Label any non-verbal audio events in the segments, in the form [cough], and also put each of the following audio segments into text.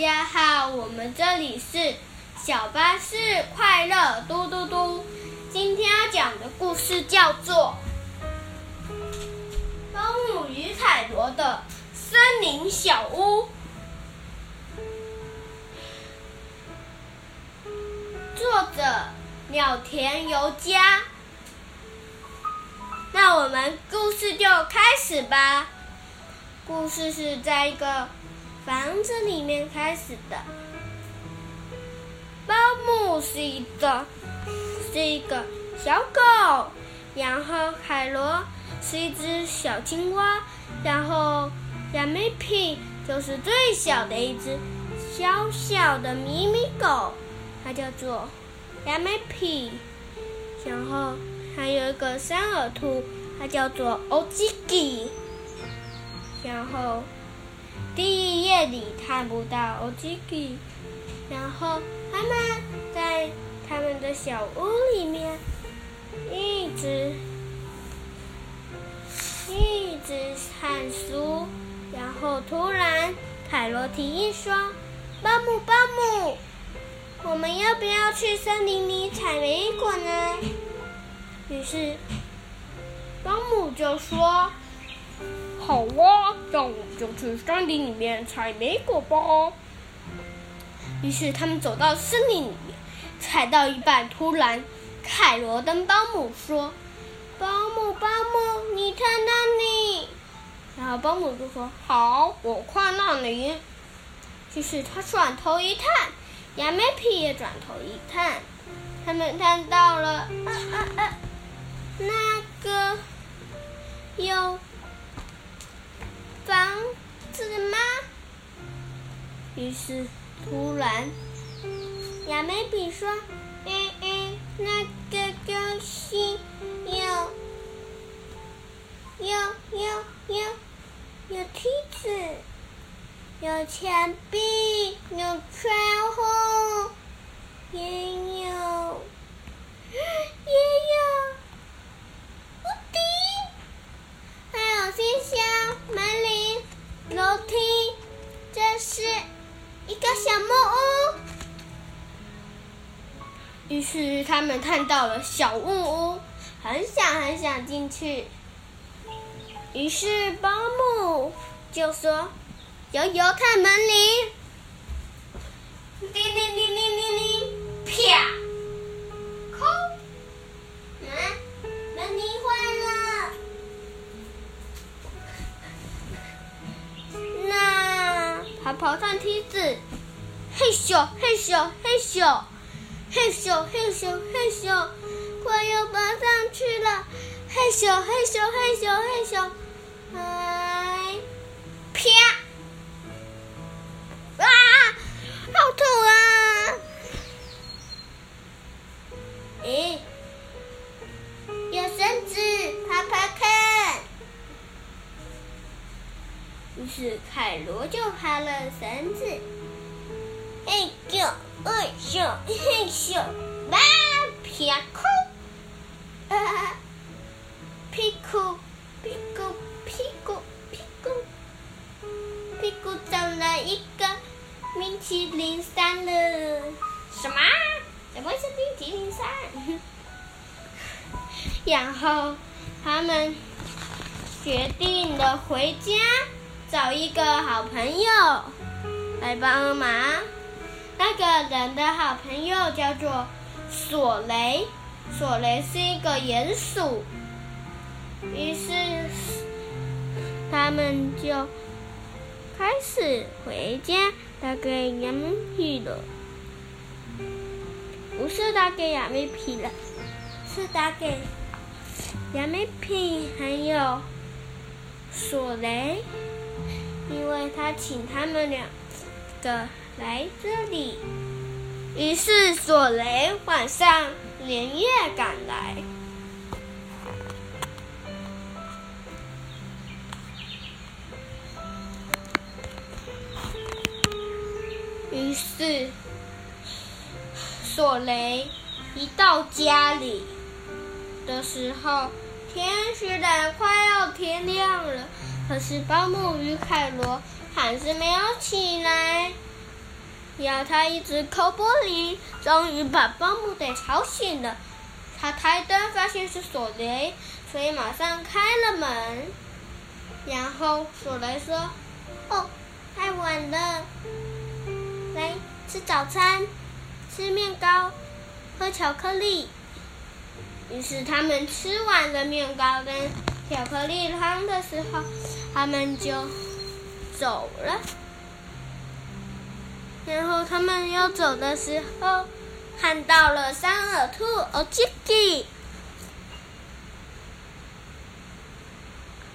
大家好，我们这里是小巴士快乐嘟嘟嘟。今天要讲的故事叫做《保姆与彩罗的森林小屋》，作者鸟田由佳。那我们故事就开始吧。故事是在一个房子里面开始的。保姆是一个是一个小狗，然后海螺是一只小青蛙，然后亚美皮就是最小的一只小小的咪咪狗，它叫做亚美皮，然后。还有一个三耳兔，它叫做欧吉吉。然后第一页里看不到欧吉吉。然后他们在他们的小屋里面一直一直看书。然后突然凯罗提议说：“保姆，保姆，我们要不要去森林里采莓果呢？”于是，保姆就说：“好啊，那我们就去森林里面采莓果吧。”于是他们走到森林里，采到一半，突然凯罗跟保姆说：“保姆，保姆，你看那里。”然后保姆就说：“好，我看那里。”于是他转头一看，亚美皮也转头一看，他们看到了，啊啊啊！那个有房子吗？于是突然，亚美比说：“嗯嗯，那个东西有有有有有梯子，有墙壁，有窗户，也有也有。”冰箱、门铃、楼梯，这是一个小木屋。于是他们看到了小木屋，很想很想进去。于是保姆就说：“摇摇看门铃，叮叮叮叮叮叮，啪。”空。门铃坏了。那还跑上梯子，嘿咻嘿咻嘿咻，嘿咻嘿咻嘿咻，快要爬上去了，嘿咻嘿咻嘿咻嘿咻，哎，啪！啊，好痛啊！哎，有绳子，爬爬看。于是凯罗就爬了绳子，嘿咻，嘿咻，嘿咻，哇，啪酷，啊，屁股，屁股，屁股，屁股，屁股长了一个冰淇淋山了。什么？怎么是冰淇淋山？然后他们决定的回家。找一个好朋友来帮忙。那个人的好朋友叫做索雷，索雷是一个鼹鼠。于是他们就开始回家打给亚美皮了。不是打给亚美皮了，是打给亚美皮还有索雷。因为他请他们两个来这里，于是索雷晚上连夜赶来。于是索雷一到家里的时候，天虽然快要天亮了。可是保姆与凯罗还是没有起来。然后他一直抠玻璃，终于把保姆给吵醒了。他开灯发现是索雷，所以马上开了门。然后索雷说：“哦，太晚了，来吃早餐，吃面包，喝巧克力。”于是他们吃完了面包跟巧克力汤的时候，他们就走了。然后他们要走的时候，看到了三耳兔哦，吉吉。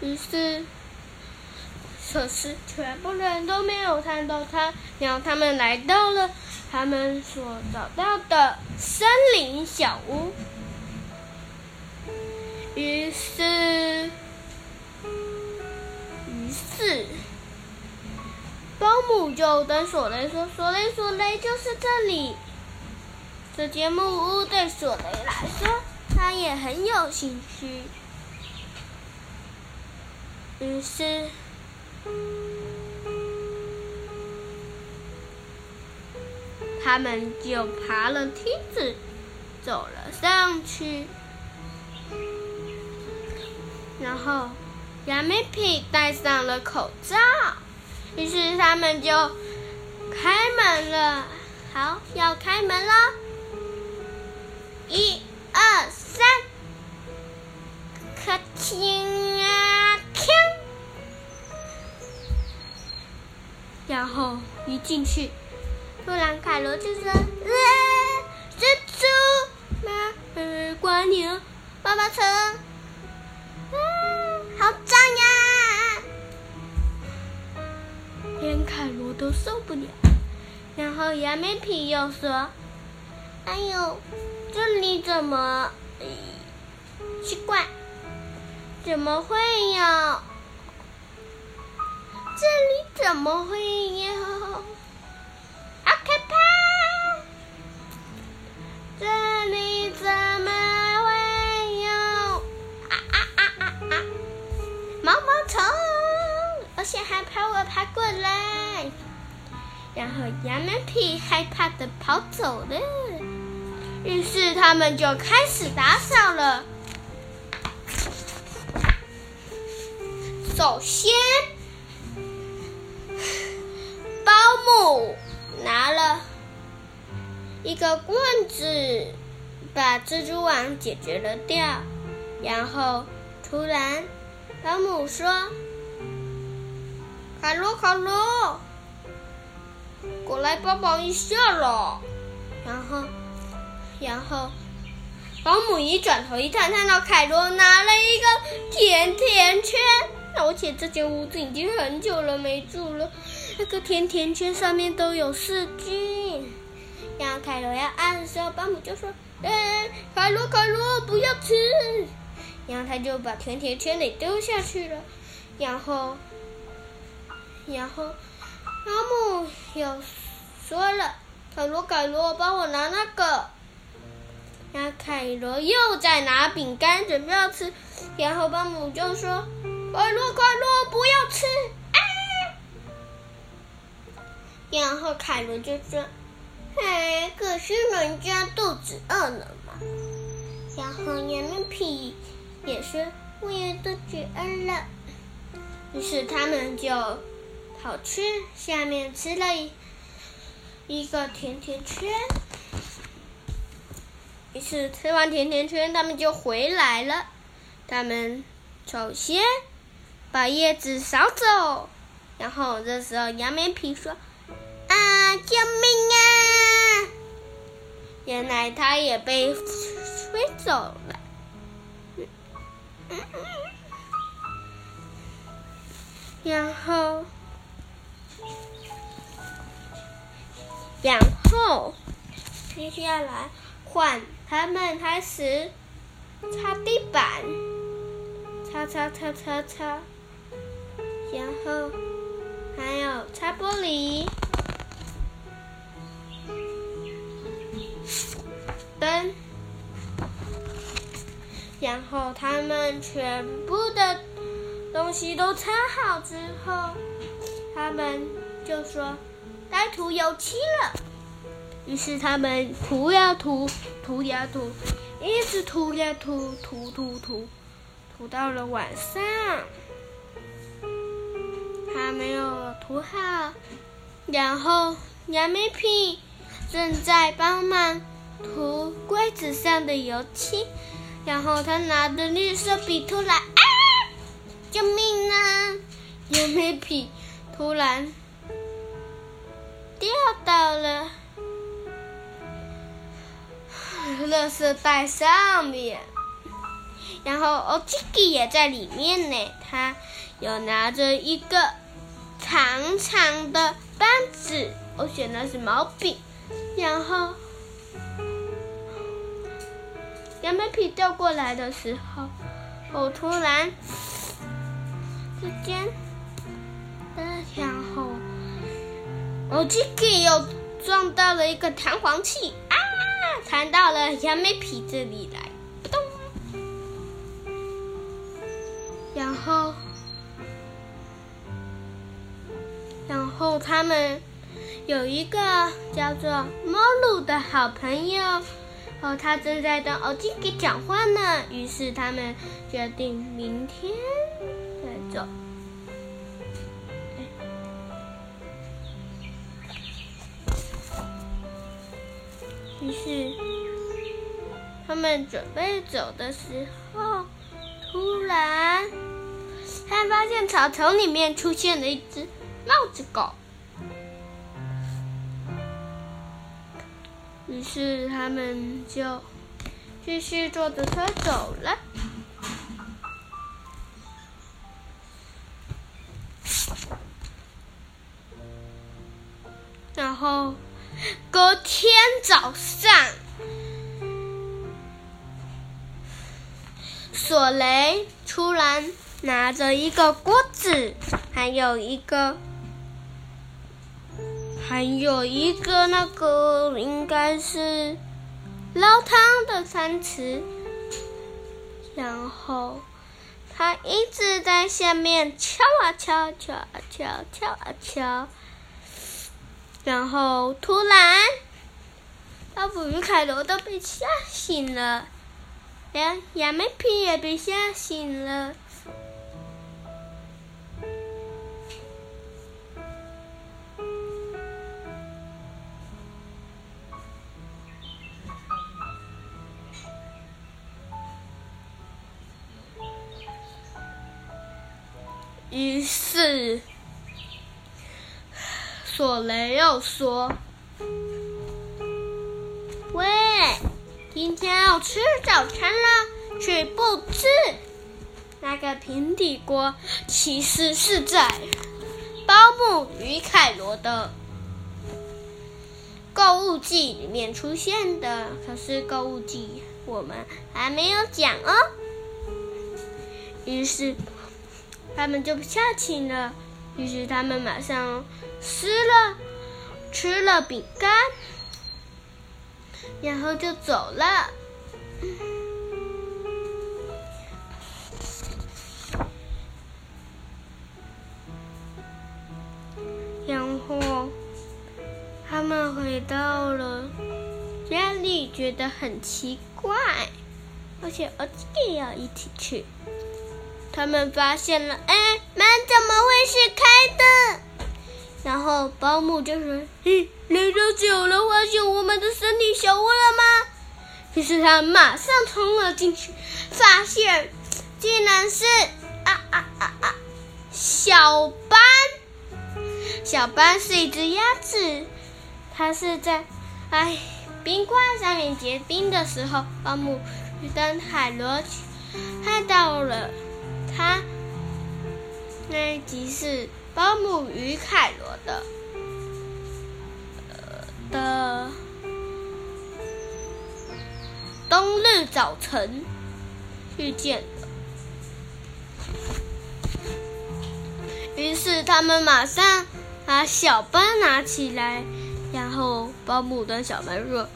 于是，可是全部人都没有看到他。然后他们来到了他们所找到的森林小屋。于是，保姆就跟索雷说：“索雷，索雷，就是这里。这间木屋对索雷来说，他也很有兴趣。于是，他们就爬了梯子，走了上去。然后，亚美皮戴上了口罩。”于是他们就开门了。好，要开门了！一、二、三，客厅啊，锵！然后一进去，突然凯罗就说：“呃，蜘蛛，妈，呃，蜗牛，爸爸车，都受不了，然后杨美皮又说：“哎呦，这里怎么奇怪？怎么会有？这里怎么会有？好可怕！这里怎么会有？啊啊啊啊啊！毛毛虫！”而且还怕我爬过来，然后羊们皮害怕的跑走了。于是他们就开始打扫了。首先，保姆拿了一个棍子，把蜘蛛网解决了掉。然后突然，保姆说。卡罗，卡罗，过来帮忙一下了。然后，然后，保姆一转头一看，看到凯罗拿了一个甜甜圈，而且这间屋子已经很久了没住了。那个甜甜圈上面都有细菌。然后凯罗要按的时候，保姆就说：“哎，凯罗，凯罗，不要吃。”然后他就把甜甜圈给丢下去了。然后。然后，保姆有说了：“凯罗，凯罗，帮我拿那个。”然后凯罗又在拿饼干准备要吃，然后保姆就说：“凯罗，凯罗，不要吃！”啊！然后凯罗就说：“哎，可是人家肚子饿了嘛。”然后羊面皮也说：“我也肚子饿了。”于是他们就。跑去下面吃了一一个甜甜圈，于是吃完甜甜圈，他们就回来了。他们首先把叶子扫走，然后这时候杨梅皮说：“啊，救命啊！”原来他也被吹走了。然后。然后接下来换他们开始擦地板，擦擦擦擦擦，然后还有擦玻璃，灯，然后他们全部的东西都擦好之后，他们就说。该涂油漆了。于是他们涂呀涂，涂呀涂，一直涂呀涂，涂涂涂，涂到了晚上，还没有涂好。然后杨梅皮正在帮忙涂柜子上的油漆，然后他拿着绿色笔突然啊！救命啊！杨梅皮突然掉到了垃圾袋上面，然后哦，这个也在里面呢。他有拿着一个长长的棒子，我选的是毛笔，然后杨梅皮掉过来的时候，我突然之间，然后我这个又撞到了一个弹簧器啊，弹到了杨梅皮这里来，咚，然后。然后他们有一个叫做莫鲁的好朋友，哦，他正在跟欧吉给讲话呢。于是他们决定明天于是他们准备走的时候，突然他发现草丛里面出现了一只。帽子狗。于是他们就继续坐着车走了。然后 [laughs] 隔天早上，索雷突然拿着一个锅子，还有一个。还有一个那个应该是捞汤的餐匙，然后他一直在下面敲啊敲，敲啊敲，敲啊敲，然后突然，老虎与凯罗都被吓醒了，连杨梅皮也被吓醒了。于是，索雷又说：“喂，今天要吃早餐了，却不吃。那个平底锅其实是在包姆与凯罗的购物季里面出现的。可是购物季我们还没有讲哦。”于是。他们就不下去了，于是他们马上吃了吃了饼干，然后就走了。然后他们回到了家里，觉得很奇怪，而且儿子也要一起去。他们发现了，哎，门怎么会是开的？然后保姆就说：“嘿，来到久了，发现我们的身体小窝了吗？”于是他马上冲了进去，发现竟然是啊啊啊啊！小班，小班是一只鸭子，它是在哎冰块上面结冰的时候，保姆跟海螺看到了。它那一集是保姆与凯罗的，的冬日早晨遇见的。于是他们马上把小班拿起来，然后保姆跟小班说：“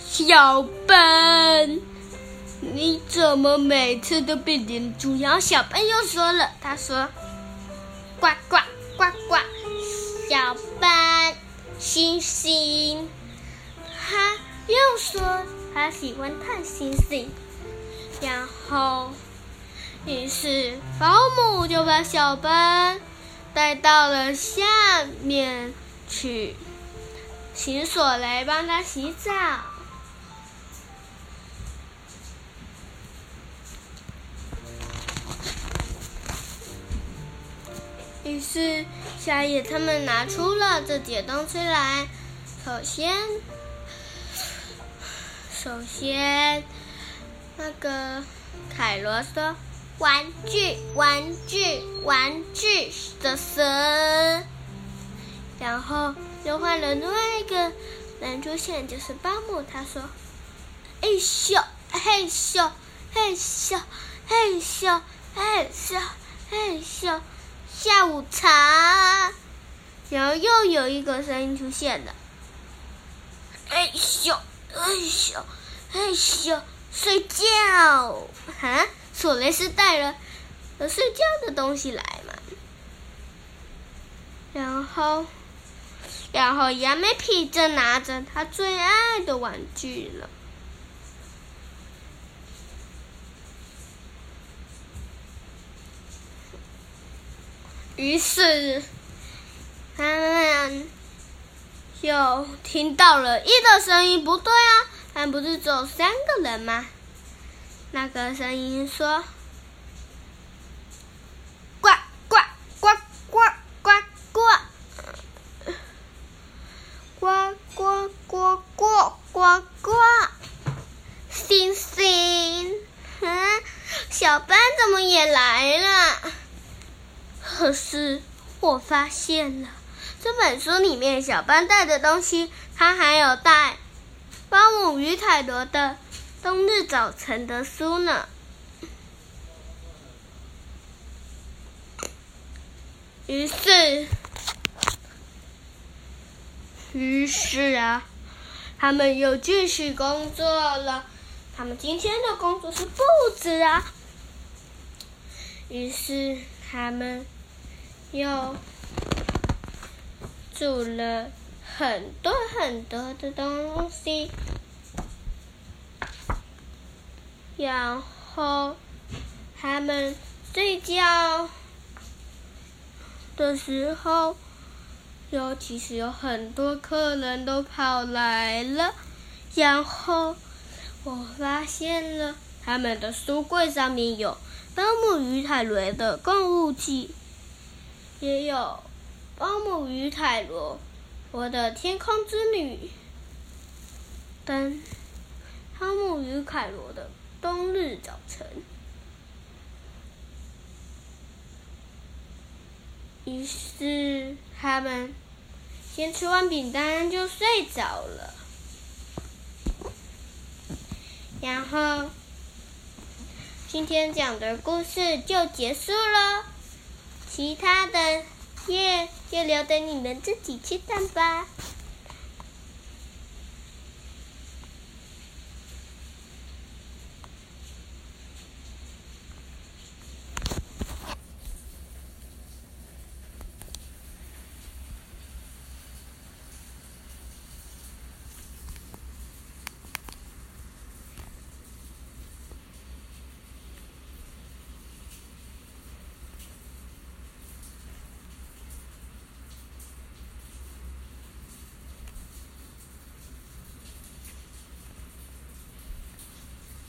小班。”你怎么每次都被连住？然后小班又说了，他说：“呱呱呱呱，小班星星。他又说他喜欢看星星，然后，于是保姆就把小班带到了下面去，请索雷帮他洗澡。于是，夏野他们拿出了这些东西来。首先，首先，那个凯罗说：“玩具，玩具，玩具的蛇。”然后又换了另外一个人出现，就是巴姆。他说：“嘿咻，嘿咻，嘿咻，嘿咻，嘿咻，嘿咻。”下午茶，然后又有一个声音出现了。哎咻，哎咻，哎咻，睡觉。哈，索雷斯带了睡觉的东西来嘛。然后，然后亚美皮正拿着他最爱的玩具了。于是，他们又听到了一个声音，不对啊，他们不是只有三个人吗？那个声音说：“呱呱呱呱呱呱，呱呱呱呱呱呱，星星，嗯，小班怎么也来了？”可是我发现了，这本书里面小班带的东西，他还有带《保姆与凯罗的冬日早晨》的书呢。于是，于是啊，他们又继续工作了。他们今天的工作是布置啊。于是他们。又煮了很多很多的东西，然后他们睡觉的时候，尤其是有很多客人都跑来了，然后我发现了他们的书柜上面有《保姆与凯伦的购物记》。也有《保姆与凯罗》《我的天空之旅》等《汤姆与凯罗的冬日早晨》。于是他们先吃完饼干就睡着了，然后今天讲的故事就结束了。其他的，叶就留着你们自己去看吧。